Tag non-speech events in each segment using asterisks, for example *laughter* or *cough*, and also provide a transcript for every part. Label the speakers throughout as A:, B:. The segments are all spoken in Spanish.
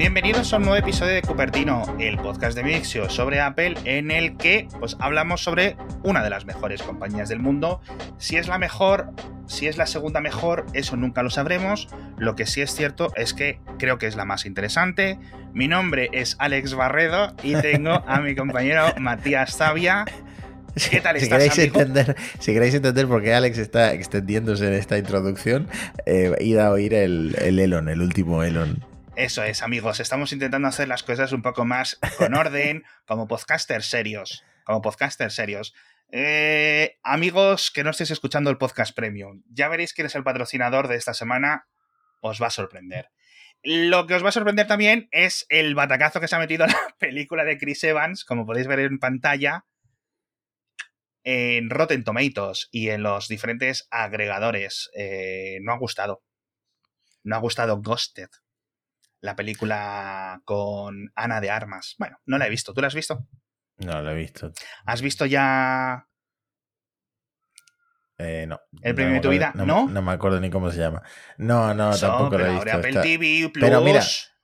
A: Bienvenidos a un nuevo episodio de Cupertino, el podcast de Mixio sobre Apple, en el que pues, hablamos sobre una de las mejores compañías del mundo. Si es la mejor, si es la segunda mejor, eso nunca lo sabremos. Lo que sí es cierto es que creo que es la más interesante. Mi nombre es Alex Barredo y tengo a mi compañero *laughs* Matías Zavia. ¿Qué tal
B: si
A: estás,
B: queréis,
A: amigo?
B: entender, si queréis entender por qué Alex está extendiéndose en esta introducción, eh, id a oír el, el Elon, el último Elon.
A: Eso es, amigos. Estamos intentando hacer las cosas un poco más con orden, *laughs* como podcasters serios. Como podcasters serios. Eh, amigos que no estéis escuchando el podcast premium, ya veréis quién es el patrocinador de esta semana. Os va a sorprender. Lo que os va a sorprender también es el batacazo que se ha metido la *laughs* película de Chris Evans, como podéis ver en pantalla, en Rotten Tomatoes y en los diferentes agregadores. Eh, no ha gustado. No ha gustado Ghosted la película con Ana de Armas. Bueno, no la he visto. ¿Tú la has visto?
B: No lo he visto.
A: ¿Has visto ya
B: Eh, no.
A: el premio de tu
B: acuerdo-
A: vida?
B: No,
A: ¿No?
B: No me acuerdo ni cómo se llama. No, no, tampoco lo he visto.
A: Apple
B: Está-
A: TV Plus.
B: Pero mira,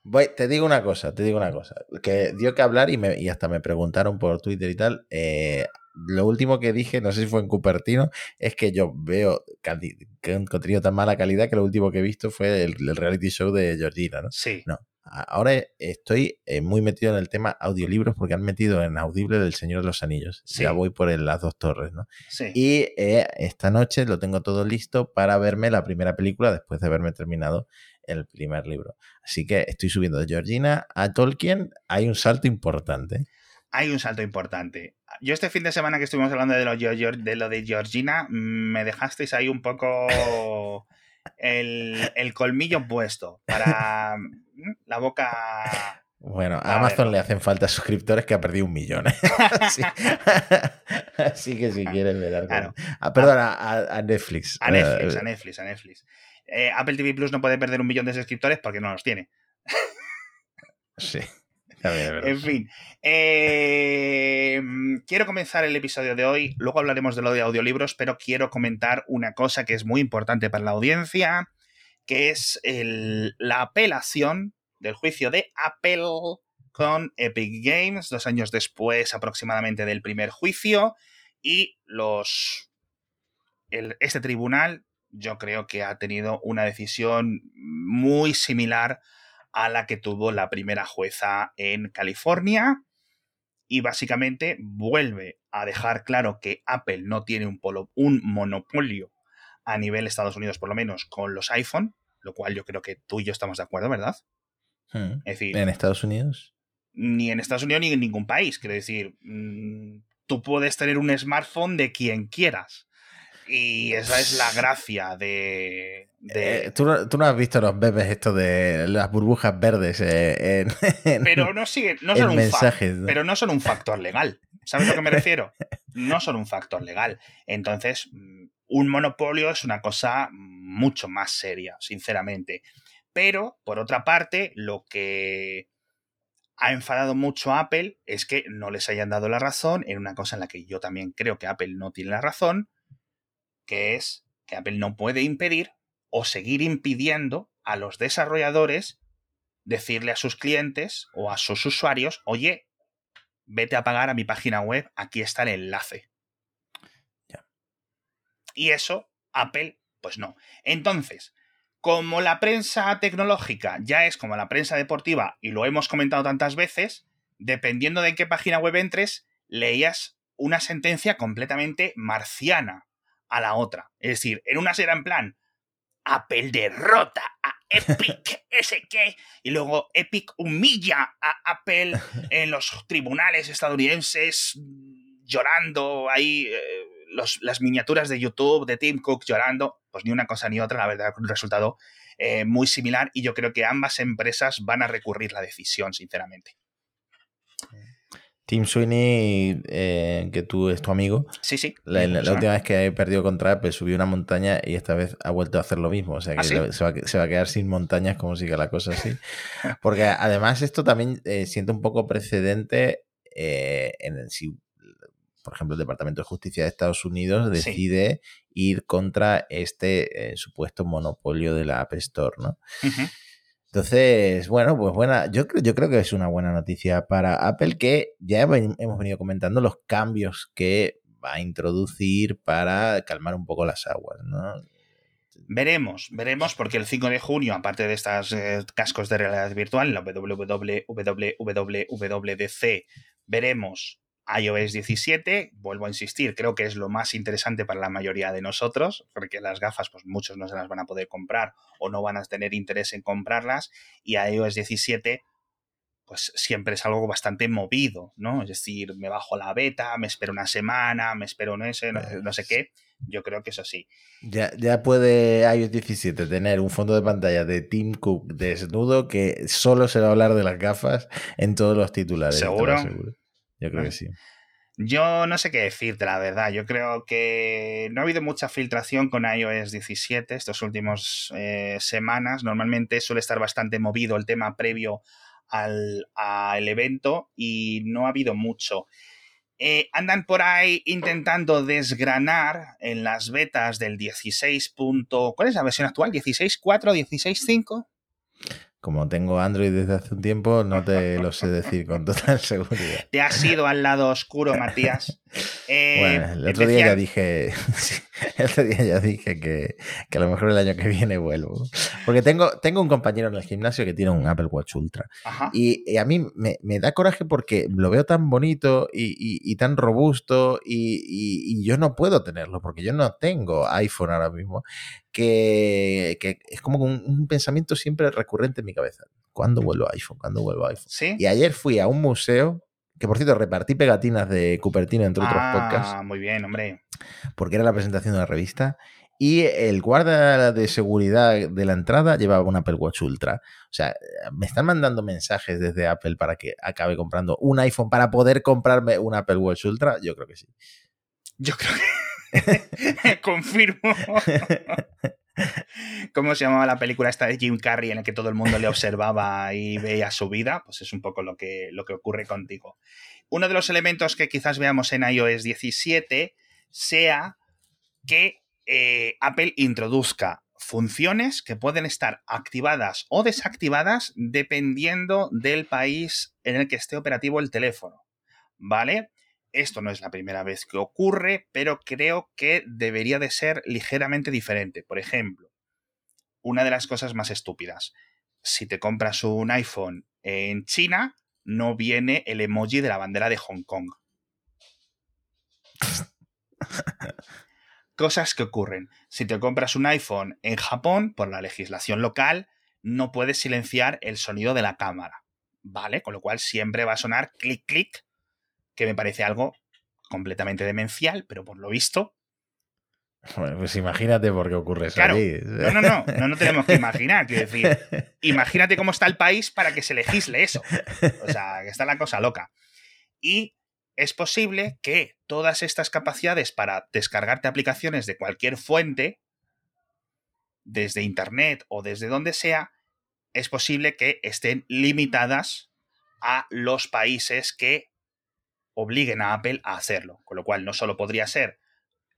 B: Voy, te digo una cosa, te digo una cosa. Que dio que hablar y, me, y hasta me preguntaron por Twitter y tal. eh, lo último que dije, no sé si fue en Cupertino, es que yo veo que un contenido tan mala calidad que lo último que he visto fue el, el reality show de Georgina, ¿no?
A: Sí.
B: No. Ahora estoy eh, muy metido en el tema audiolibros porque han metido en Audible del Señor de los Anillos.
A: Sí.
B: Ya voy por el- las dos torres, ¿no?
A: sí.
B: Y eh, esta noche lo tengo todo listo para verme la primera película después de haberme terminado el primer libro. Así que estoy subiendo de Georgina a Tolkien. Hay un salto importante.
A: Hay un salto importante. Yo este fin de semana que estuvimos hablando de lo, de, lo de Georgina, me dejasteis ahí un poco *laughs* el, el colmillo puesto para mm, la boca...
B: Bueno,
A: A
B: a Amazon
A: ver.
B: le hacen falta suscriptores que ha perdido un millón. ¿eh? *laughs* Así, así que si quieres ver algo.
A: Claro.
B: Ah, perdón, a, a- a Netflix.
A: A Netflix,
B: Eh,
A: a Netflix, a Netflix. Eh, Apple TV Plus no puede perder un millón de suscriptores porque no los tiene.
B: Sí. *laughs*
A: En fin, eh, quiero comenzar el episodio de hoy, luego hablaremos de lo de audiolibros, pero quiero comentar una cosa que es muy importante para la audiencia, que es el- la apelación del juicio de Apple con Epic Games, dos años después aproximadamente del primer juicio, y los el- este tribunal yo creo que ha tenido una decisión muy similar a la que tuvo la primera jueza en California y básicamente vuelve a dejar claro que Apple no tiene un, polo- un monopolio a nivel Estados Unidos por lo menos con los iPhone, lo cual yo creo que tú y yo estamos de acuerdo, ¿verdad?
B: Hmm.
A: Es decir,
B: En Estados Unidos.
A: ni en Estados Unidos ni en ningún país. Quiero decir, mm, tú puedes tener un smartphone de quien quieras. Y esa es la gracia de... de-
B: Eh, ¿tú, no, tú no has visto los bebés estos de las burbujas verdes eh, en, *laughs* en-
A: pero no siguen, no
B: en
A: son un
B: mensajes? ¿no?
A: pero no son un factor legal. ¿Sabes a lo que me *laughs* refiero? No son un factor legal. Entonces, mm, un monopolio es una cosa mucho más seria, sinceramente. Pero, por otra parte, lo que ha enfadado mucho a Apple es que no les hayan dado la razón en una cosa en la que yo también creo que Apple no tiene la razón, que es que Apple no puede impedir o seguir impidiendo a los desarrolladores decirle a sus clientes o a sus usuarios, oye, vete a pagar a mi página web, aquí está el enlace. Y eso, Apple, pues no. Entonces, como la prensa tecnológica ya es como la prensa deportiva, y lo hemos comentado tantas veces, dependiendo de qué página web entres, leías una sentencia completamente marciana a la otra. Es decir, en una era en plan, Apple derrota a Epic, *laughs* ese qué, y luego Epic humilla a Apple en los tribunales estadounidenses mm, llorando ahí eh, los- las miniaturas de YouTube de Tim Cook llorando, pues ni una cosa ni otra, la verdad, un resultado eh, muy similar y yo creo que ambas empresas van a recurrir la decisión, sinceramente.
B: Tim Sweeney, eh, que tú es tu amigo,
A: Sí, sí.
B: la, la- la
A: persona.
B: última vez que perdió contra Apple subió una montaña y esta vez ha vuelto a hacer lo mismo. O sea que
A: ¿Ah, sí?
B: le- se, va, a- se va a quedar sin montañas como siga la cosa así. Porque además esto también eh, siente un poco precedente eh, en el, si, por ejemplo, el Departamento de Justicia de Estados Unidos
A: Sí.
B: decide ir contra este eh, supuesto monopolio de la App Store, ¿no? Entonces, bueno, pues buena, yo, yo creo que es una buena noticia para Apple que ya hemos venido comentando los cambios que va a introducir para calmar un poco las aguas, ¿no?
A: Veremos, veremos, porque el 5 de junio, aparte de estos eh, cascos de realidad virtual, la WWDC, veremos iOS 17. Vuelvo a insistir, creo que es lo más interesante para la mayoría de nosotros, porque las gafas, pues muchos no se las van a poder comprar o no van a tener interés en comprarlas. Y iOS 17 pues siempre es algo bastante movido, ¿no? Es decir, me bajo la beta, me espero una semana, me espero no sé, no, sé qué. Yo creo que eso sí.
B: Ya, ya puede iOS 17 tener un fondo de pantalla de Tim Cook desnudo que solo se va a hablar de las gafas en todos los titulares.
A: ¿Seguro?
B: Yo creo que sí.
A: Yo no sé qué decirte, la verdad. Yo creo que no ha habido mucha filtración con iOS 17 estas últimas eh, semanas. Normalmente suele estar bastante movido el tema previo al, evento y no ha habido mucho. Eh, andan por ahí intentando desgranar en las betas del 16. ¿Cuál es la versión actual? ¿16.4? ¿16.5?
B: Como tengo Android desde hace un tiempo, no te lo sé decir con total *laughs* seguridad.
A: Te has ido al lado oscuro, Matías.
B: Eh, *laughs* bueno, el otro día ya dije, *laughs* el otro día ya dije que, a lo mejor el año que viene vuelvo. Porque tengo, tengo un compañero en el gimnasio que tiene un Apple Watch Ultra. Y, a mí me, da coraje porque lo veo tan bonito y, tan robusto y, yo no puedo tenerlo porque yo no tengo iPhone ahora mismo que, es como un, pensamiento siempre recurrente en mi cabeza. ¿Cuándo vuelvo a iPhone? ¿Cuándo vuelvo a iPhone? Y ayer fui a un museo, que por cierto repartí pegatinas de Cupertino entre otros ah, podcasts.
A: muy bien, hombre.
B: Porque era la presentación de una revista. Y el guarda de seguridad de la entrada llevaba un Apple Watch Ultra. O sea, me están mandando mensajes desde Apple para que acabe comprando un iPhone para poder comprarme un Apple Watch Ultra. Yo creo que sí.
A: Yo creo que *laughs* Confirmo. *laughs* ¿Cómo se llamaba la película esta de Jim Carrey en la que todo el mundo le observaba y veía su vida? Pues es un poco lo que, lo que ocurre contigo. Uno de los elementos que quizás veamos en iOS 17 sea que eh, Apple introduzca funciones que pueden estar activadas o desactivadas dependiendo del país en el que esté operativo el teléfono. ¿Vale? Esto no es la primera vez que ocurre, pero creo que debería de ser ligeramente diferente. Por ejemplo, una de las cosas más estúpidas. Si te compras un iPhone en China, no viene el emoji de la bandera de Hong Kong. *laughs* Cosas que ocurren. Si te compras un iPhone en Japón, por la legislación local, no puedes silenciar el sonido de la cámara. ¿Vale? Con lo cual siempre va a sonar clic, clic que me parece algo completamente demencial, pero por lo visto.
B: Bueno, pues imagínate por qué ocurre eso. Claro,
A: no, no, no, no, no tenemos que imaginar. Quiero decir, *laughs* imagínate cómo está el país para que se legisle eso. O sea, que está la cosa loca. Y es posible que todas estas capacidades para descargarte aplicaciones de cualquier fuente, desde internet o desde donde sea, es posible que estén limitadas a los países que obliguen a Apple a hacerlo. Con lo cual no solo podría ser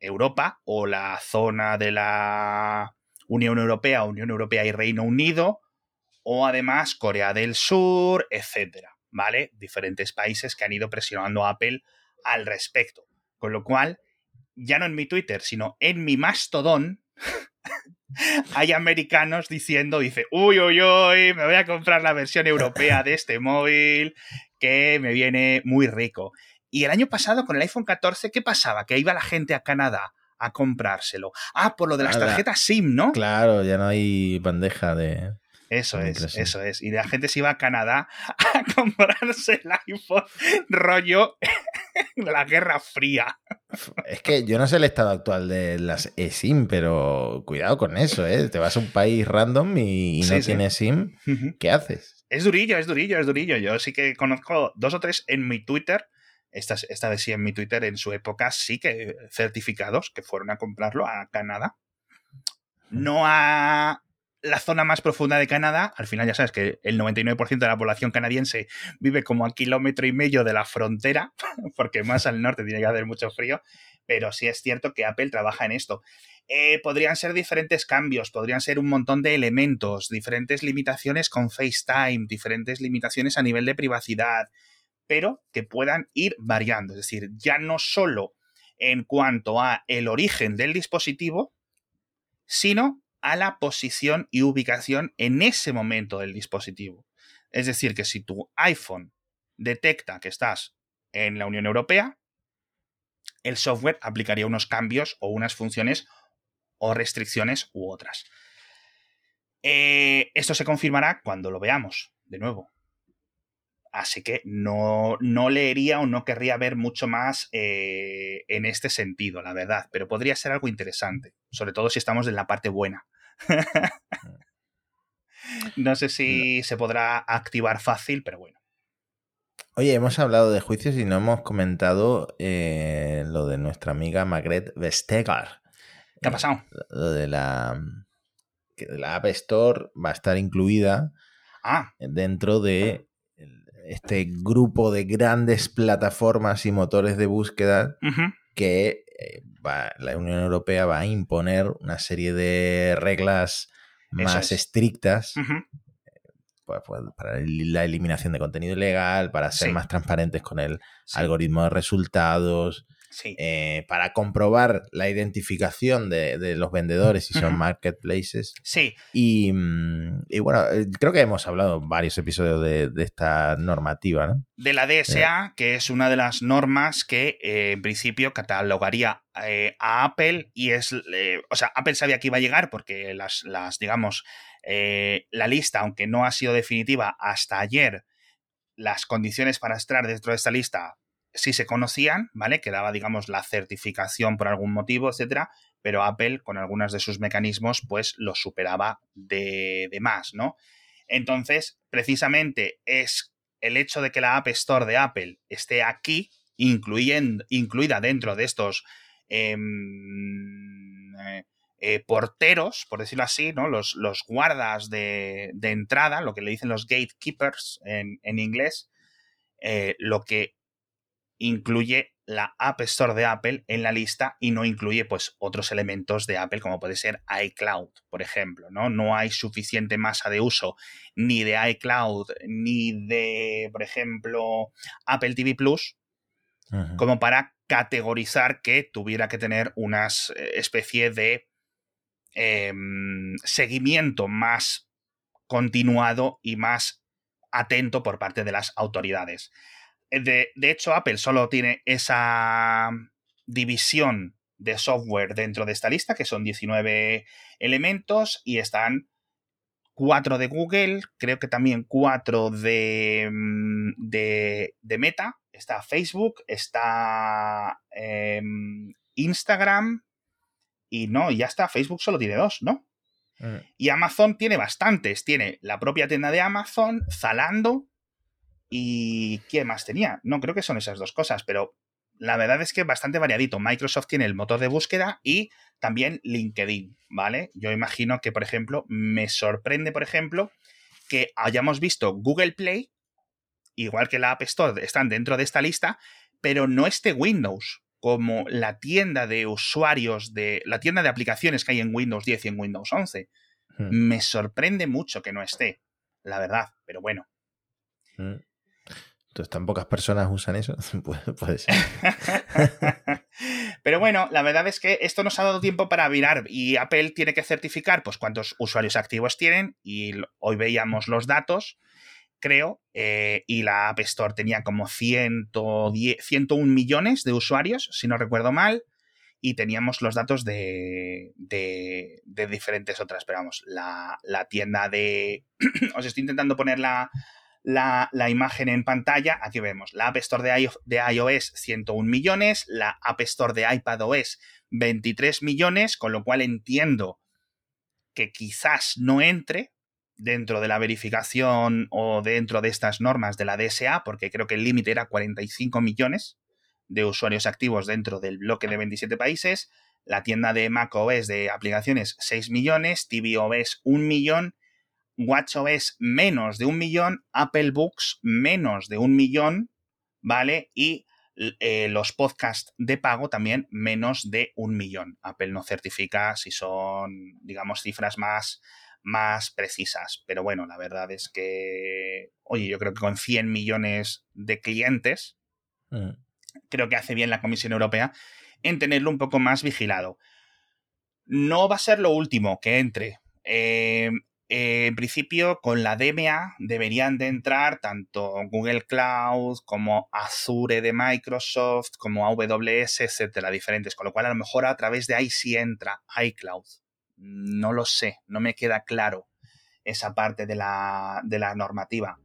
A: Europa o la zona de la Unión Europea, Unión Europea y Reino Unido, o además Corea del Sur, etcétera, ¿vale? Diferentes países que han ido presionando a Apple al respecto. Con lo cual, ya no en mi Twitter, sino en mi Mastodon, *laughs* hay americanos diciendo, dice, uy, uy, uy, me voy a comprar la versión europea de este móvil, que me viene muy rico. Y el año pasado con el iPhone 14, ¿qué pasaba? Que iba la gente a Canadá a comprárselo. Ah, por lo de las tarjetas SIM, ¿no?
B: Claro, ya no hay bandeja de...
A: Eso es, eso es. Y la gente se iba a Canadá a *laughs* comprarse el iPhone rollo *laughs* la Guerra Fría.
B: Es que yo no sé el estado actual de las eSIM, pero cuidado con eso, ¿eh? Te vas a un país random y, no tienes SIM, ¿qué haces?
A: Es durillo, es durillo, es durillo. Yo sí que conozco dos o tres en mi Twitter, esta, esta vez sí en mi Twitter, en su época sí que certificados que fueron a comprarlo a Canadá. No a la zona más profunda de Canadá, al final ya sabes que el 99% de la población canadiense vive como a kilómetro y medio de la frontera, *laughs* porque más al norte tiene que hacer mucho frío, pero sí es cierto que Apple trabaja en esto. Eh, podrían ser diferentes cambios, podrían ser un montón de elementos, diferentes limitaciones con FaceTime, diferentes limitaciones a nivel de privacidad, pero que puedan ir variando. Es decir, ya no solo en cuanto a el origen del dispositivo, sino a la posición y ubicación en ese momento del dispositivo. Es decir, que si tu iPhone detecta que estás en la Unión Europea, el software aplicaría unos cambios o unas funciones o restricciones u otras. Eh, esto se confirmará cuando lo veamos, de nuevo. Así que no, no leería o no querría ver mucho más eh, en este sentido, la verdad. Pero podría ser algo interesante, sobre todo si estamos en la parte buena. *laughs* no sé si se podrá activar fácil, pero bueno.
B: Oye, hemos hablado de juicios y no hemos comentado eh, lo de nuestra amiga Magret Vestegar.
A: ¿Qué ha pasado?
B: Lo de la, que la App Store va a estar incluida
A: ah.
B: dentro de este grupo de grandes plataformas y motores de búsqueda que eh, la Unión Europea va a imponer una serie de reglas más estrictas pues, pues, para la eliminación de contenido ilegal, para ser más transparentes con el algoritmo de resultados, eh, para comprobar la identificación de, los vendedores si son marketplaces.
A: Sí.
B: Mm, y, bueno, eh, creo que hemos hablado varios episodios de, esta normativa, ¿no?
A: De la DSA, que es una de las normas que eh, en principio catalogaría a Apple y es, o sea, Apple sabía que iba a llegar porque las, las digamos, la lista, aunque no ha sido definitiva hasta ayer, las condiciones para estar dentro de esta lista sí se conocían, ¿vale? Que daba, digamos, la certificación por algún motivo, etcétera, pero Apple, con algunos de sus mecanismos, pues lo superaba de, más, ¿no? Entonces, precisamente es el hecho de que la App Store de Apple esté aquí, incluyendo, incluida dentro de estos em, eh, porteros, por decirlo así, ¿no? Los, los guardas de, entrada, lo que le dicen los gatekeepers en, inglés, eh, lo que incluye la App Store de Apple en la lista y no incluye pues otros elementos de Apple como puede ser iCloud, por ejemplo, ¿no? No hay suficiente masa de uso ni de iCloud ni de, por ejemplo, Apple TV Plus como para categorizar que tuviera que tener una eh, especie de em, seguimiento más continuado y más atento por parte de las autoridades. De, hecho, Apple solo tiene esa división de software dentro de esta lista, que son 19 elementos, y están 4 de Google, creo que también 4 de, mm, de, de Meta, está Facebook, está em, Instagram, y no, ya está, Facebook solo tiene dos, ¿no? Mm. Y Amazon tiene bastantes, tiene la propia tienda de Amazon, Zalando, ¿Y quién más tenía? No, creo que son esas dos cosas, pero la verdad es que bastante variadito. Microsoft tiene el motor de búsqueda y también LinkedIn, ¿vale? Yo imagino que, por ejemplo, me sorprende, por ejemplo, que hayamos visto Google Play, igual que la App Store, están dentro de esta lista, pero no esté Windows como la tienda de usuarios de la tienda de aplicaciones que hay en Windows 10 y en Windows 11. Hmm. Me sorprende mucho que no esté, la verdad, pero bueno.
B: Hmm. Entonces, tan pocas personas usan eso, *laughs* puede, ser. *laughs*
A: Pero bueno, la verdad es que esto nos ha dado tiempo para virar y Apple tiene que certificar pues cuántos usuarios activos tienen y hoy veíamos los datos, creo, eh, y la App Store tenía como 110, 101 millones de usuarios, si no recuerdo mal, y teníamos los datos de, de, diferentes otras, pero vamos, la, la tienda de... *clears throat* Os estoy intentando poner la la, imagen en pantalla, aquí vemos la App Store de, iOS 101 millones, la App Store de iPadOS 23 millones, con lo cual entiendo que quizás no entre dentro de la verificación o dentro de estas normas de la DSA, porque creo que el límite era 45 millones de usuarios activos dentro del bloque de 27 países, la tienda de macOS de aplicaciones 6 millones, tvOS 1 millón WatchOS menos de un millón, Apple Books menos de un millón, ¿vale? Y eh, los podcasts de pago también menos de un millón. Apple no certifica si son, digamos, cifras más, más precisas. Pero bueno, la verdad es que, oye, yo creo que con 100 millones de clientes, mm. creo que hace bien la Comisión Europea en tenerlo un poco más vigilado. No va a ser lo último que entre. Eh, eh, en principio, con la DMA deberían de entrar tanto Google Cloud como Azure de Microsoft, como AWS, etcétera, diferentes. Con lo cual, a lo mejor a través de ahí sí entra iCloud. No lo sé, no me queda claro esa parte de la, de la normativa.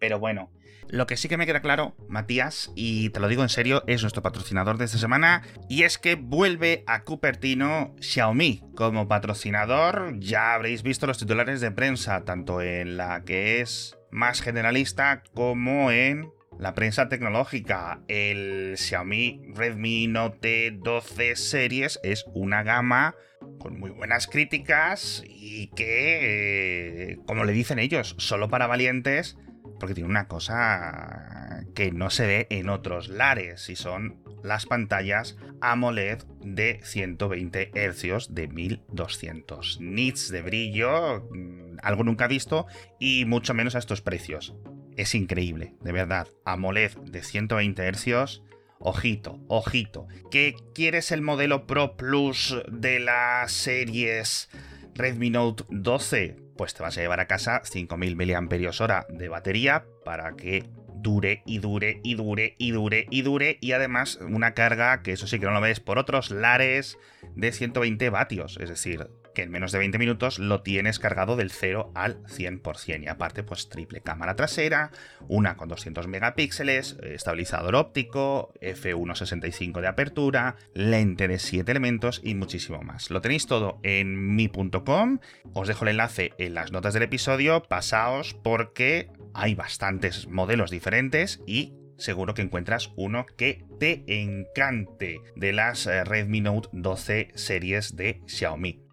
A: Pero bueno, lo que sí que me queda claro, Matías, y te lo digo en serio, es nuestro patrocinador de esta semana, y es que vuelve a Cupertino Xiaomi como patrocinador. Ya habréis visto los titulares de prensa, tanto en la que es más generalista como en la prensa tecnológica. El Xiaomi Redmi Note 12 series es una gama con muy buenas críticas y que, eh, como le dicen ellos, solo para valientes porque tiene una cosa que no se ve en otros lares y son las pantallas AMOLED de 120 Hz de 1200 nits de brillo, mm, algo nunca visto y mucho menos a estos precios. Es increíble, de verdad. AMOLED de 120 Hz. Ojito, ojito. ¿Qué quieres el modelo Pro Plus de las series Redmi Note 12? Pues te vas a llevar a casa 5000 mAh de batería para que dure y dure y dure y dure y dure y además una carga que eso sí que no lo ves por otros lares de 120 vatios, es decir, que en menos de 20 minutos lo tienes cargado del 0 al 100%. Y aparte, pues triple cámara trasera, una con 200 megapíxeles, estabilizador óptico, f1.65 de apertura, lente de 7 elementos y muchísimo más. Lo tenéis todo en mi.com. Os dejo el enlace en las notas del episodio. Pasaos porque hay bastantes modelos diferentes y seguro que encuentras uno que te encante de las eh, Redmi Note 12 series de Xiaomi.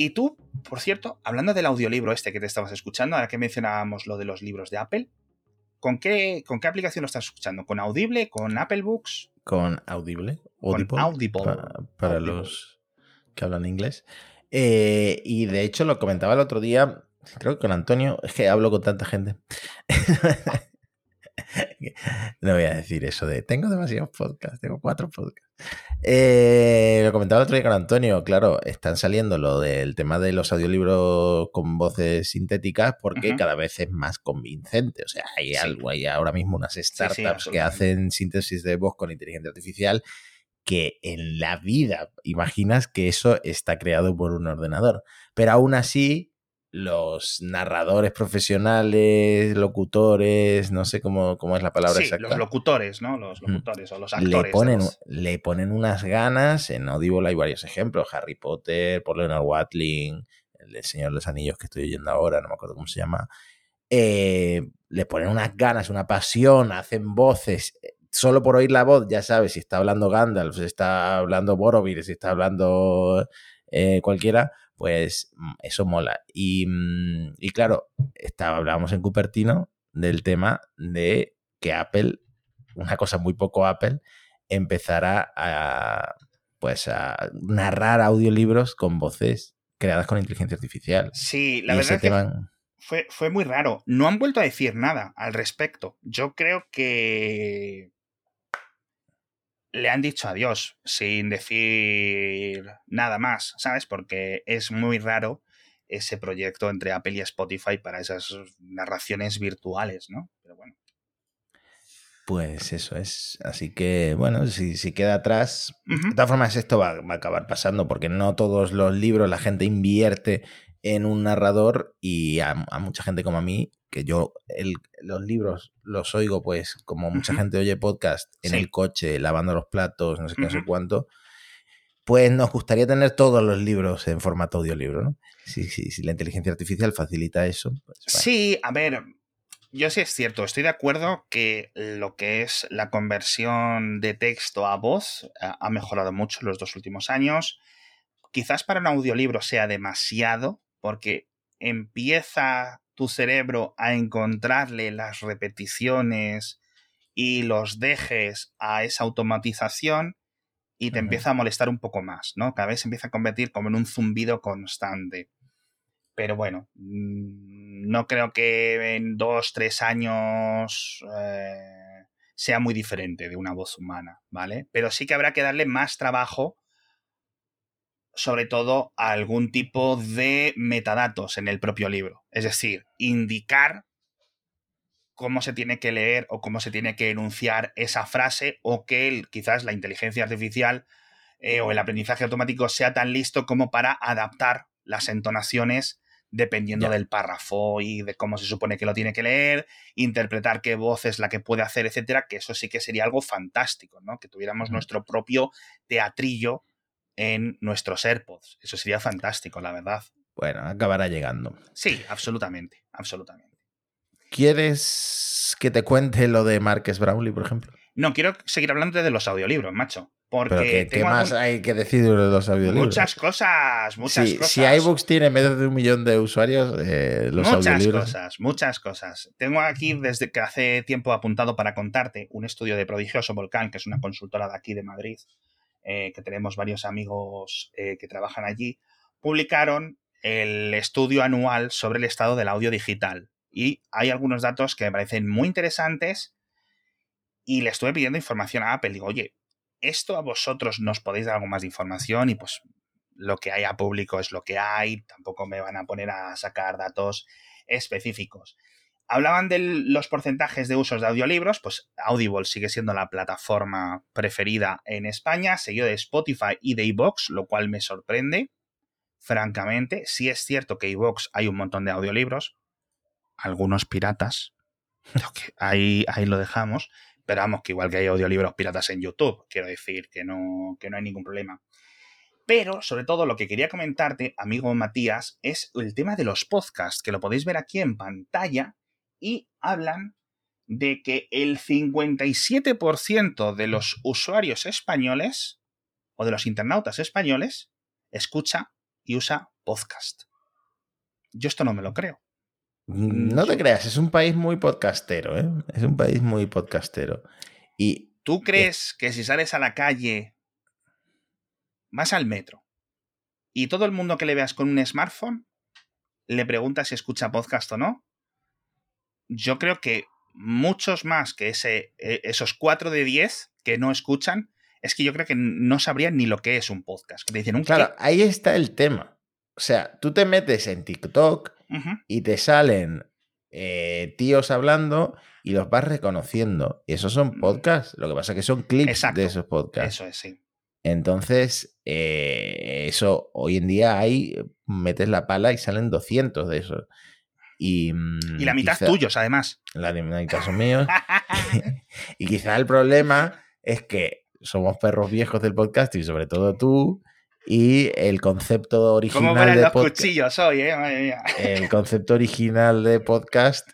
A: Y tú, por cierto, hablando del audiolibro este que te estabas escuchando, ahora que mencionábamos lo de los libros de Apple, ¿con qué, con qué aplicación lo estás escuchando? ¿Con Audible? ¿Con Apple Books?
B: Con Audible.
A: Audible. Audible.
B: Para, los que hablan inglés. Eh, y de hecho lo comentaba el otro día, creo que con Antonio, es que hablo con tanta gente. *laughs* *laughs* no voy a decir eso de tengo demasiados podcasts, tengo cuatro podcasts. Eh, lo comentaba el otro día con Antonio, claro, están saliendo lo del tema de los audiolibros con voces sintéticas porque cada vez es más convincente. O sea, hay algo, hay ahora mismo unas startups que hacen síntesis de voz con inteligencia artificial que en la vida imaginas que eso está creado por un ordenador. Pero aún así, los narradores profesionales, locutores, no sé cómo, cómo es la palabra
A: sí, Los locutores, ¿no? Los locutores o los actores.
B: Le ponen, le ponen unas ganas. En Audible hay varios ejemplos. Harry Potter, por Leonard Watling, el Señor de los Anillos que estoy oyendo ahora, no me acuerdo cómo se llama. Eh, le ponen unas ganas, una pasión, hacen voces. Solo por oír la voz, ya sabes, si está hablando Gandalf, si está hablando Boromir, si está hablando eh, cualquiera, pues mm, eso mola. Y, mm, y claro, estaba, hablábamos en Cupertino del tema de que Apple, una cosa muy poco Apple, empezará a pues a narrar audiolibros con voces creadas con inteligencia artificial.
A: Sí, la verdad que fue, fue muy raro. No han vuelto a decir nada al respecto. Yo creo que le han dicho adiós sin decir nada más, ¿sabes? Porque es muy raro ese proyecto entre Apple y Spotify para esas narraciones virtuales, ¿no? Pero bueno.
B: Pues eso es. Así que, bueno, si, si queda atrás. De todas formas, esto va, va, a acabar pasando porque no todos los libros la gente invierte en un narrador y a, mucha gente como a mí, que yo los libros los oigo pues como mucha gente oye podcast en el coche, lavando los platos, no sé qué, no sé cuánto, pues nos gustaría tener todos los libros en formato audiolibro, ¿no? Si, si la inteligencia artificial facilita eso. Pues,
A: sí, a ver, yo sí es cierto, estoy de acuerdo que lo que es la conversión de texto a voz ha mejorado mucho en los dos últimos años. Quizás para un audiolibro sea demasiado, porque empieza tu cerebro a encontrarle las repeticiones y los dejes a esa automatización y te empieza a molestar un poco más, ¿no? Cada vez se empieza a convertir como en un zumbido constante. Pero bueno, mm, no creo que en dos, tres años eh, sea muy diferente de una voz humana, ¿vale? Pero sí que habrá que darle más trabajo, sobre todo a algún tipo de metadatos en el propio libro. Es decir, indicar cómo se tiene que leer o cómo se tiene que enunciar esa frase o que el- quizás la inteligencia artificial eh, o el aprendizaje automático sea tan listo como para adaptar las entonaciones dependiendo
B: Ya.
A: del párrafo y de cómo se supone que lo tiene que leer, interpretar qué voz es la que puede hacer, etcétera, que eso sí que sería algo fantástico, ¿no? Que tuviéramos nuestro propio teatrillo en nuestros AirPods. Eso sería fantástico, la verdad.
B: Bueno, acabará llegando.
A: Sí, absolutamente, absolutamente.
B: ¿Quieres que te cuente lo de Marques Brownlee, por ejemplo?
A: No, quiero seguir hablando de los audiolibros, macho. Porque
B: Pero ¿qué, más
A: algún-
B: hay que decir de los audiolibros?
A: muchas cosas, muchas
B: si,
A: cosas.
B: si iBooks tiene menos de un millón de usuarios, eh, los
A: muchas
B: audiolibros...
A: cosas, muchas cosas. Tengo aquí desde que hace tiempo apuntado para contarte un estudio de Prodigioso Volcán, que es una consultora de aquí de Madrid, eh, que tenemos varios amigos eh, que trabajan allí, publicaron el estudio anual sobre el estado del audio digital. Y hay algunos datos que me parecen muy interesantes y le estuve pidiendo información a Apple. Digo, oye, esto a vosotros nos podéis dar algo más de información y pues lo que hay a público es lo que hay, tampoco me van a poner a sacar datos específicos. Hablaban de los porcentajes de usos de audiolibros, pues Audible sigue siendo la plataforma preferida en España, seguido de Spotify y de iVoox, lo cual me sorprende, francamente. Sí es cierto que iVoox hay un montón de audiolibros, algunos piratas, *laughs* ahí, ahí lo dejamos, pero vamos, que igual que hay audiolibros piratas en YouTube, quiero decir que no, que no hay ningún problema. Pero, sobre todo, lo que quería comentarte, amigo Matías, es el tema de los podcasts, que lo podéis ver aquí en pantalla, y hablan de que el 57% de los usuarios españoles, o de los internautas españoles, escucha y usa podcast. Yo esto no me lo creo.
B: No te creas, es un país muy podcastero, ¿eh? Es un país muy podcastero. Y
A: ¿Tú crees que si sales a la calle, vas al metro, y todo el mundo que le veas con un smartphone, le preguntas si escucha podcast o no? Yo creo que muchos más que ese, eh, esos 4 de 10 que no escuchan, es que yo creo que no sabrían ni lo que es un podcast. Que te dicen un
B: claro,
A: qué?
B: ahí está el tema. O sea, tú te metes en TikTok y te salen eh, tíos hablando y los vas reconociendo. Y esos son podcasts. Lo que pasa es que son clips
A: Exacto.
B: de esos podcasts.
A: Eso es, sí.
B: Entonces, eh, eso hoy en día hay, metes la pala y salen 200 de esos. Y, mm,
A: Y la mitad
B: quizá-
A: tuyos, además.
B: La mitad son míos. *laughs* *laughs* y quizá el problema es que somos perros viejos del podcast y sobre todo tú. Y el concepto
A: ¿Cómo
B: original de
A: los
B: podcast,
A: cuchillos hoy, eh? Madre mía.
B: el concepto original de podcast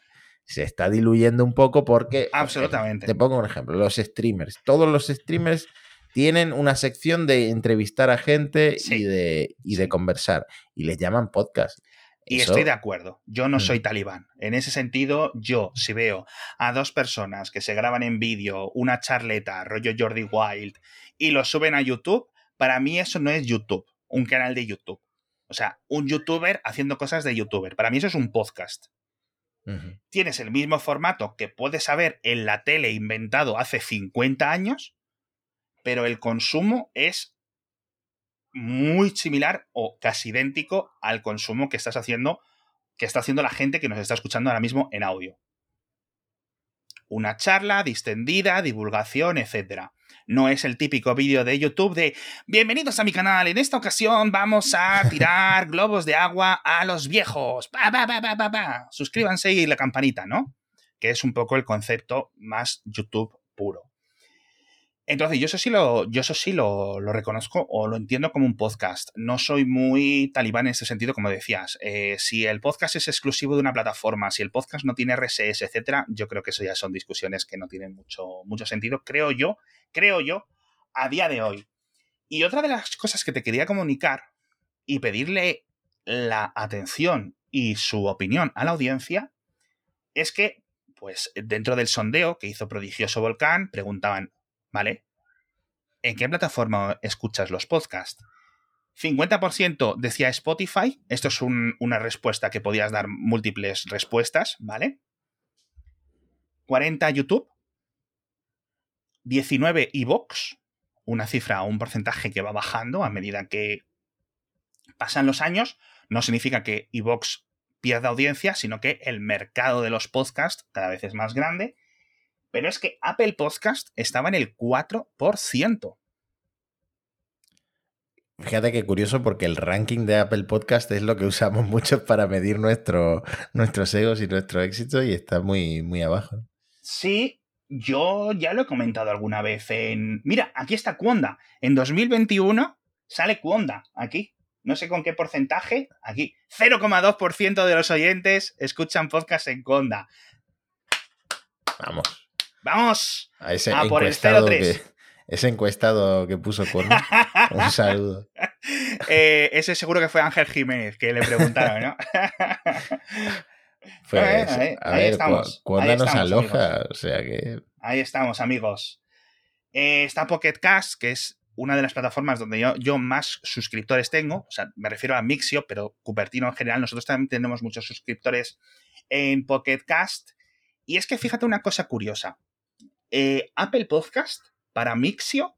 B: se está diluyendo un poco porque
A: Absolutamente.
B: te pongo un ejemplo, los streamers, todos los streamers tienen una sección de entrevistar a gente
A: Sí.
B: y de y de conversar y les llaman podcast.
A: Y
B: Eso-
A: estoy de acuerdo. Yo no
B: Mm.
A: soy talibán. En ese sentido, yo, si veo a dos personas que se graban en vídeo una charleta, rollo Jordi Wild, y lo suben a YouTube, para mí eso no es YouTube, un canal de YouTube. O sea, un youtuber haciendo cosas de youtuber. Para mí eso es un podcast. Tienes el mismo formato que puedes haber en la tele inventado hace 50 años, pero el consumo es muy similar o casi idéntico al consumo que estás haciendo, que está haciendo la gente que nos está escuchando ahora mismo en audio. Una charla distendida, divulgación, etc. No es el típico vídeo de YouTube de Bienvenidos a mi canal. En esta ocasión vamos a *laughs* tirar globos de agua a los viejos. Pa, pa, pa, pa, pa, pa. Suscríbanse y la campanita, ¿no? Que es un poco el concepto más YouTube puro. Entonces, yo eso sí lo, yo lo, lo reconozco o lo entiendo como un podcast. No soy muy talibán en ese sentido, como decías. Eh, si el podcast es exclusivo de una plataforma, si el podcast no tiene RSS, etcétera, yo creo que eso ya son discusiones que no tienen mucho, mucho sentido. Creo yo, creo yo, a día de hoy. Y otra de las cosas que te quería comunicar y pedirle la atención y su opinión a la audiencia es que pues dentro del sondeo que hizo Prodigioso Volcán, preguntaban, ¿vale? ¿En qué plataforma escuchas los podcasts? 50% decía Spotify. Esto es una respuesta que podías dar múltiples respuestas, ¿vale? 40 YouTube. 19 Evox. Una cifra un porcentaje que va bajando a medida que pasan los años. No significa que Evox pierda audiencia, sino que el mercado de los podcasts cada vez es más grande. Pero es que Apple Podcast estaba en el 4%.
B: Fíjate qué curioso porque el ranking de Apple Podcast es lo que usamos *laughs* mucho para medir nuestro, nuestros egos y nuestro éxito y está muy, muy abajo.
A: Sí, yo ya lo he comentado alguna vez en... Mira, aquí está Cuonda. En 2021 sale Cuonda, aquí. No sé con qué porcentaje, aquí. 0,2% de los oyentes escuchan podcast en Cuonda.
B: Vamos.
A: Vamos.
B: A, ese por el 03 *laughs* ese encuestado que puso con un *laughs* saludo.
A: Eh, ese seguro que fue Ángel Jiménez, que le preguntaron, ¿no? *laughs*
B: Pues, ahí, a ver, estamos. ¿cuándo nos aloja? O sea que.
A: Ahí estamos, amigos. Eh, está Pocket Cast, que es una de las plataformas donde yo, yo, más suscriptores tengo. O sea, me refiero a Mixio, pero Cupertino en general. Nosotros también tenemos muchos suscriptores en Pocket Cast. Y es que fíjate una cosa curiosa. Eh, Apple Podcast para Mixio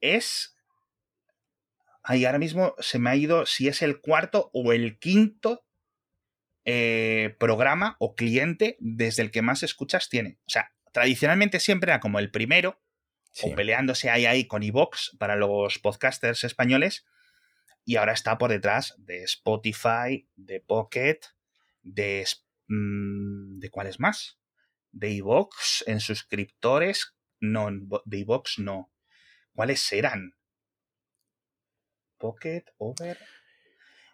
A: es... Ahí ahora mismo se me ha ido si es el cuarto o el quinto eh, programa o cliente desde el que más escuchas tiene. O sea, tradicionalmente siempre era como el primero, o peleándose ahí ahí con Evox para los podcasters españoles, y ahora está por detrás de Spotify, de Pocket, de... Mm, ¿De cuáles más? De iVox en suscriptores. No, de iVox no. ¿Cuáles eran? Pocket, Over.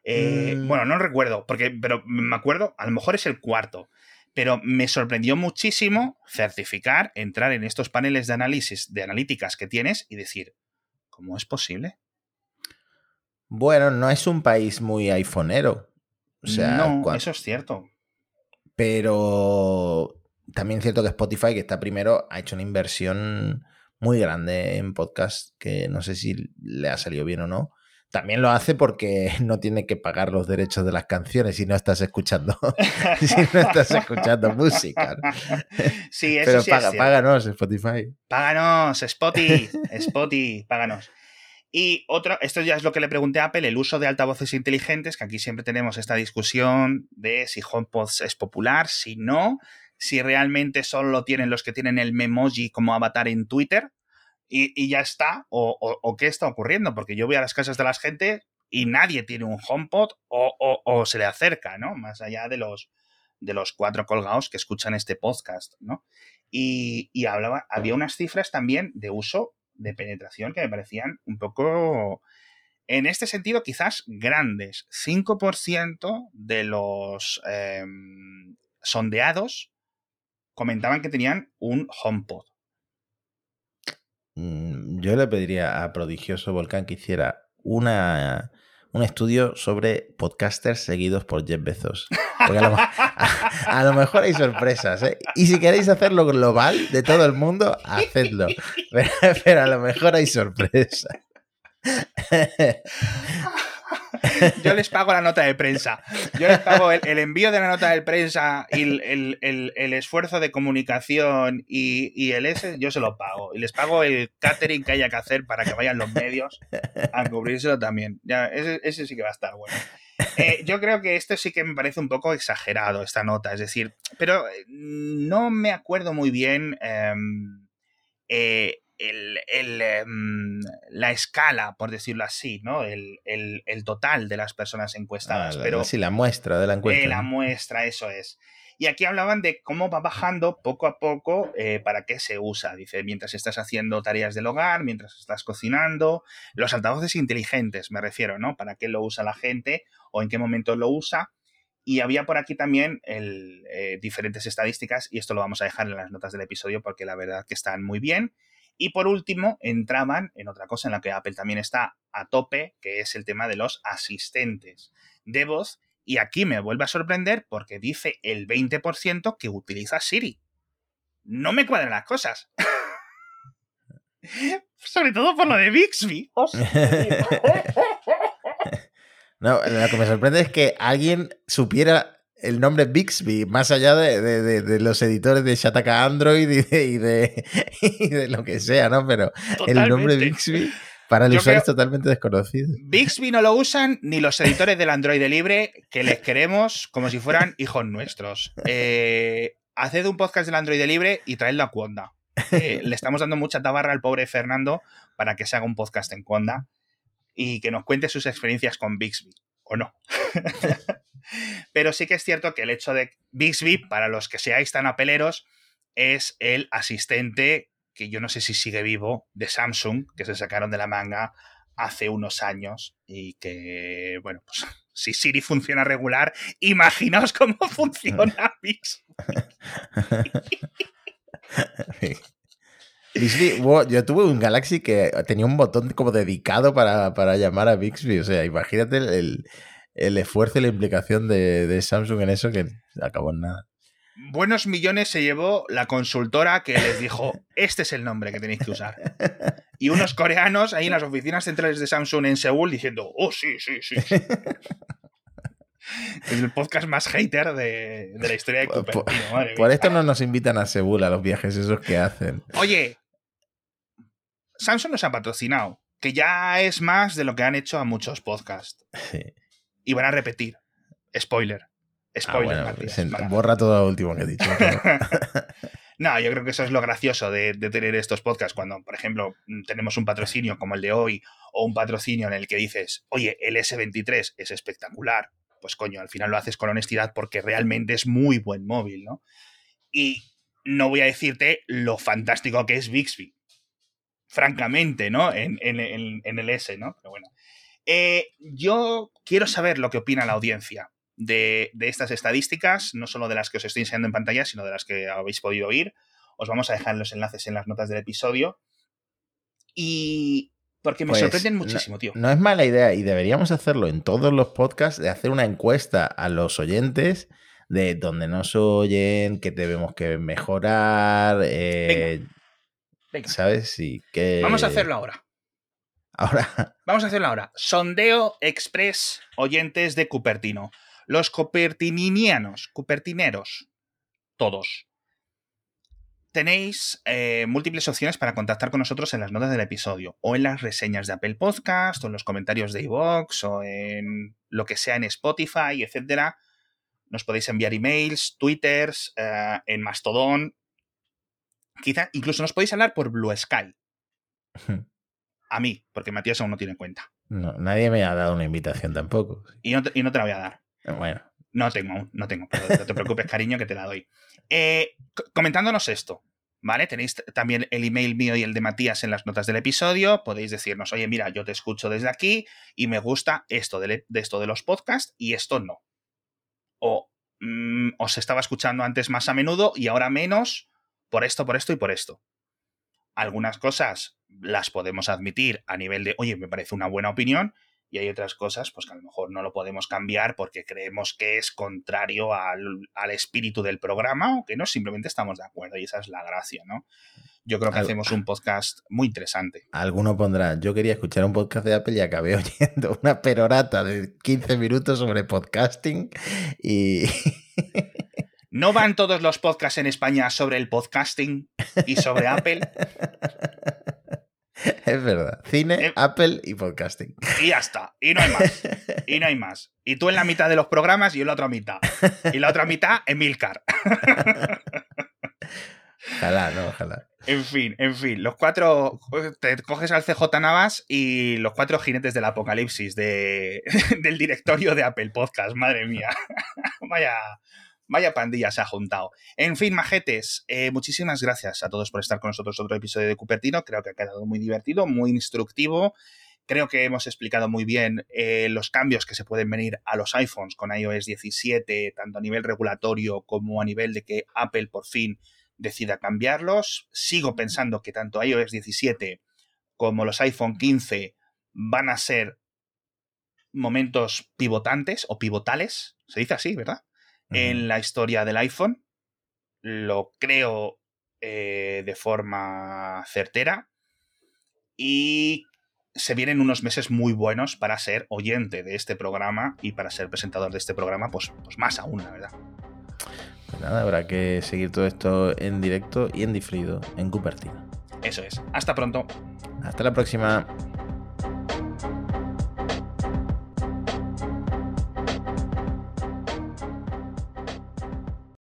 A: Eh, mm. Bueno, no recuerdo, porque, pero me acuerdo, a lo mejor es el cuarto. Pero me sorprendió muchísimo certificar, entrar en estos paneles de análisis, de analíticas que tienes y decir, ¿cómo es posible?
B: Bueno, no es un país muy iPhoneero. O sea,
A: no, eso es cierto.
B: Pero también es cierto que Spotify, que está primero, ha hecho una inversión muy grande en podcast, que no sé si le ha salido bien o no. También lo hace porque *laughs* no tiene que pagar los derechos de las canciones si no estás escuchando, *laughs* si no estás escuchando música.
A: Sí, eso
B: Pero
A: sí
B: paga, páganos, Spotify.
A: Páganos, Spotify, *laughs* Spotify, páganos. Y otro, esto ya es lo que le pregunté a Apple, el uso de altavoces inteligentes, que aquí siempre tenemos esta discusión de si HomePod es popular, si no, si realmente solo lo tienen los que tienen el Memoji como avatar en Twitter y, ya está, o, qué está ocurriendo, porque yo voy a las casas de la gente y nadie tiene un HomePod o, se le acerca, ¿no? Más allá de los, de los cuatro colgados que escuchan este podcast, ¿no? Y, y hablaba, había unas cifras también de uso de penetración que me parecían un poco, en este sentido, quizás grandes. 5% de los em, sondeados comentaban que tenían un HomePod.
B: Mm, yo le pediría a Prodigioso Volcán que hiciera una, un estudio sobre podcasters seguidos por Jeff Bezos. A lo, mejor hay sorpresas. ¿eh? Y si queréis hacerlo global de todo el mundo, hacedlo. pero a lo mejor hay sorpresas. *laughs*
A: Yo les pago la nota de prensa. Yo les pago el, envío de la nota de prensa y el, esfuerzo de comunicación y, el ese, yo se lo pago. Y les pago el catering que haya que hacer para que vayan los medios a cubrírselo también. Ya, ese, sí que va a estar bueno. Eh, yo creo que esto sí que me parece un poco exagerado, esta nota. Es decir, pero eh, no me acuerdo muy bien. Em, eh, el, em, la escala, por decirlo así, ¿no? El, total de las personas encuestadas. Ah, pero,
B: sí, la muestra de la encuesta.
A: la muestra, eso es. Y aquí hablaban de cómo va bajando poco a poco eh, para qué se usa. Dice, mientras estás haciendo tareas del hogar, mientras estás cocinando, los altavoces inteligentes, me refiero, ¿no? Para qué lo usa la gente o en qué momento lo usa. Y había por aquí también el, eh, diferentes estadísticas, y esto lo vamos a dejar en las notas del episodio porque la verdad que están muy bien. Y por último, entraban en otra cosa en la que Apple también está a tope, que es el tema de los asistentes de voz. Y aquí me vuelve a sorprender porque dice el 20% que utiliza Siri. No me cuadran las cosas. *laughs* Sobre todo por lo de Bixby. *laughs*
B: no, lo que me sorprende es que alguien supiera el nombre Bixby, más allá de, los editores de Shataka Android y de, *laughs* de, lo que sea, ¿no? Pero el nombre Bixby para el usuario es totalmente desconocido.
A: Bixby no lo usan ni los editores del Android libre, que les queremos como si fueran hijos nuestros. Eh, haced un podcast del Android libre y traedlo a Cuonda. Eh, *laughs* le estamos dando mucha tabarra al pobre Fernando para que se haga un podcast en Cuonda y que nos cuente sus experiencias con Bixby, o no. *laughs* Pero sí que es cierto que el hecho de Bixby, para los que seáis tan apeleros, es el asistente que yo no sé si sigue vivo de Samsung, que se sacaron de la manga hace unos años y que, bueno, pues *laughs* si Siri funciona regular, imaginaos cómo *laughs* funciona Bixby. *laughs*
B: Bixby, yo tuve un Galaxy que tenía un botón como dedicado para, llamar a Bixby. O sea, imagínate el, esfuerzo y la implicación de, Samsung en eso que acabó en nada.
A: Buenos millones se llevó la consultora que les dijo, *laughs* este es el nombre que tenéis que usar. Y unos coreanos ahí en las oficinas centrales de Samsung en Seúl diciendo, oh, sí, sí, sí. *laughs* Es el podcast más hater de, la historia de Cupertino.
B: Por, esto no nos invitan a Seúl a los viajes esos que hacen.
A: Oye, Samsung nos ha patrocinado, que ya es más de lo que han hecho a muchos podcasts. Y van a repetir. Spoiler. Ah,
B: Spoiler. borra todo lo último que he dicho. *laughs*
A: no, yo creo que eso es lo gracioso de, de, tener estos podcasts. Cuando, por ejemplo, tenemos un patrocinio como el de hoy, o un patrocinio en el que dices, oye, el S23 es espectacular, pues coño, al final lo haces con honestidad porque realmente es muy buen móvil, ¿no? Y no voy a decirte lo fantástico que es Bixby, francamente, ¿no? En, el S, ¿no? Pero bueno. Eh, yo quiero saber lo que opina la audiencia de, de, estas estadísticas, no solo de las que os estoy enseñando en pantalla, sino de las que habéis podido oír. Os vamos a dejar los enlaces en las notas del episodio. Y, porque me pues, sorprenden muchísimo, tío.
B: No es mala idea y deberíamos hacerlo en todos los podcasts, de hacer una encuesta a los oyentes de dónde nos oyen, qué debemos que mejorar. Eh, Venga. ¿Sabes? Sí, que...
A: Vamos a hacerlo ahora.
B: Ahora.
A: Vamos a hacerlo ahora. Sondeo Express oyentes de Cupertino. Los cupertininianos, cupertineros, todos tenéis eh, múltiples opciones para contactar con nosotros en las notas del episodio, o en las reseñas de Apple Podcast, o en los comentarios de iVoox, o en lo que sea en Spotify, etcétera. Nos podéis enviar emails, twitters, eh, en Mastodon. Quizá incluso nos podéis hablar por Blue Sky. A mí, porque Matías aún no tiene cuenta.
B: No, nadie me ha dado una invitación tampoco.
A: Y no te, y no te la voy a dar.
B: Bueno.
A: No tengo, no tengo. no te preocupes, cariño, que te la doy. Eh, comentándonos esto, ¿vale? Tenéis también el email mío y el de Matías en las notas del episodio. Podéis decirnos, oye, mira, yo te escucho desde aquí y me gusta esto de, esto de los podcasts y esto no. O mm, os estaba escuchando antes más a menudo y ahora menos por esto, por esto y por esto. Algunas cosas las podemos admitir a nivel de, oye, me parece una buena opinión y hay otras cosas pues que a lo mejor no lo podemos cambiar porque creemos que es contrario al, espíritu del programa o que no, simplemente estamos de acuerdo y esa es la gracia, ¿no? Yo creo que hacemos un podcast muy interesante.
B: Alguno pondrá, yo quería escuchar un podcast de Apple y acabé *laughs* oyendo una perorata de 15 minutos sobre podcasting y... *laughs*
A: ¿No van todos los podcasts en España sobre el podcasting y sobre Apple? *laughs* *laughs*
B: Es verdad. Cine, eh, Apple y podcasting.
A: Y ya está. Y no hay más. Y no hay más. Y tú en la mitad de los programas y yo en la otra mitad. Y la otra mitad, Emilcar. *laughs*
B: Ojalá, no, ojalá.
A: En fin, en fin. Los cuatro. Te coges al CJ Navas y los cuatro jinetes del apocalipsis de, *laughs* del directorio de Apple Podcast. Madre mía. Vaya Vaya pandilla se ha juntado. En fin, majetes, eh, muchísimas gracias a todos por estar con nosotros otro episodio de Cupertino. Creo que ha quedado muy divertido, muy instructivo. Creo que hemos explicado muy bien eh, los cambios que se pueden venir a los iPhones con iOS 17, tanto a nivel regulatorio como a nivel de que Apple por fin decida cambiarlos. Sigo pensando que tanto iOS 17 como los iPhone 15 van a ser momentos pivotantes o pivotales, se dice así, ¿verdad? En la historia del iPhone. Lo creo eh, de forma certera. Y se vienen unos meses muy buenos para ser oyente de este programa y para ser presentador de este programa, pues, pues más aún, la verdad.
B: Pues nada, habrá que seguir todo esto en directo y en difrido en Cupertino.
A: Eso es. Hasta pronto.
B: Hasta la próxima.